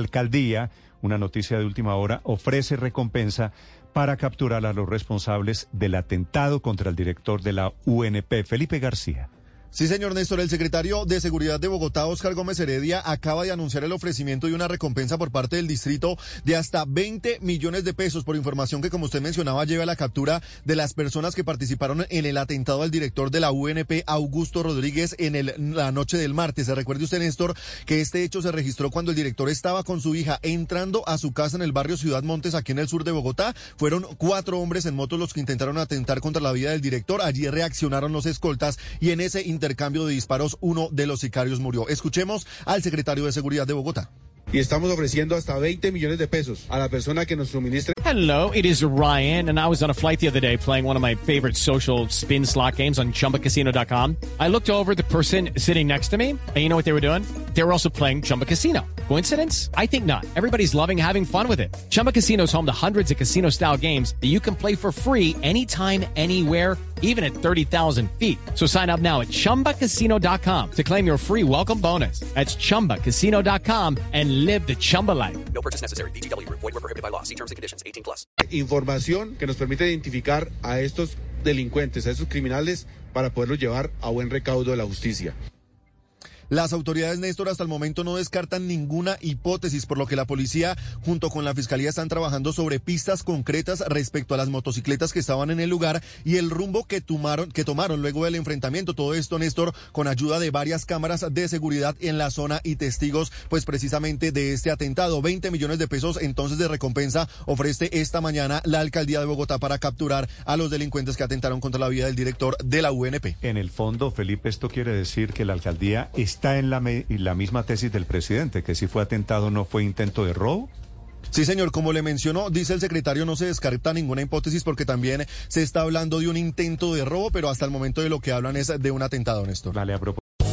Alcaldía, una noticia de última hora, ofrece recompensa para capturar a los responsables del atentado contra el director de la UNP, Felipe García. Sí, señor Néstor, el secretario de Seguridad de Bogotá, Oscar Gómez Heredia, acaba de anunciar el ofrecimiento de una recompensa por parte del distrito de hasta 20 millones de pesos por información que, como usted mencionaba, lleva a la captura de las personas que participaron en el atentado al director de la UNP, Augusto Rodríguez, en el, la noche del martes. Se recuerde usted, Néstor, que este hecho se registró cuando el director estaba con su hija entrando a su casa en el barrio Ciudad Montes, aquí en el sur de Bogotá. Fueron cuatro hombres en moto los que intentaron atentar contra la vida del director. Allí reaccionaron los escoltas y en ese intercambio de disparos, uno de los sicarios murió. Escuchemos al secretario de Seguridad de Bogotá. y estamos ofreciendo hasta 20 millones de pesos a la persona que nos suministre. Hello, it is Ryan, and I was on a flight the other day playing one of my favorite social spin slot games on chumbacasino.com. I looked over at the person sitting next to me, and you know what they were doing? They were also playing Chumba Casino. Coincidence? I think not. Everybody's loving having fun with it. Chumba Casino is home to hundreds of casino style games that you can play for free anytime, anywhere even at 30,000 feet. So sign up now at ChumbaCasino.com to claim your free welcome bonus. That's ChumbaCasino.com and live the Chumba life. No purchase necessary. VGW. Void were prohibited by law. See terms and conditions. 18 plus. Información que nos permite identificar a estos delincuentes, a estos criminales, para poderlos llevar a buen recaudo de la justicia. Las autoridades, Néstor, hasta el momento no descartan ninguna hipótesis, por lo que la policía junto con la fiscalía están trabajando sobre pistas concretas respecto a las motocicletas que estaban en el lugar y el rumbo que tomaron, que tomaron luego del enfrentamiento. Todo esto, Néstor, con ayuda de varias cámaras de seguridad en la zona y testigos, pues precisamente de este atentado. 20 millones de pesos entonces de recompensa ofrece esta mañana la alcaldía de Bogotá para capturar a los delincuentes que atentaron contra la vida del director de la UNP. En el fondo, Felipe, esto quiere decir que la alcaldía en la, misma tesis del presidente, que si fue atentado no fue intento de robo. Sí, señor, como le mencionó, dice el secretario, no se descarta ninguna hipótesis porque también se está hablando de un intento de robo, pero hasta el momento de lo que hablan es de un atentado, Néstor. Dale a propósito.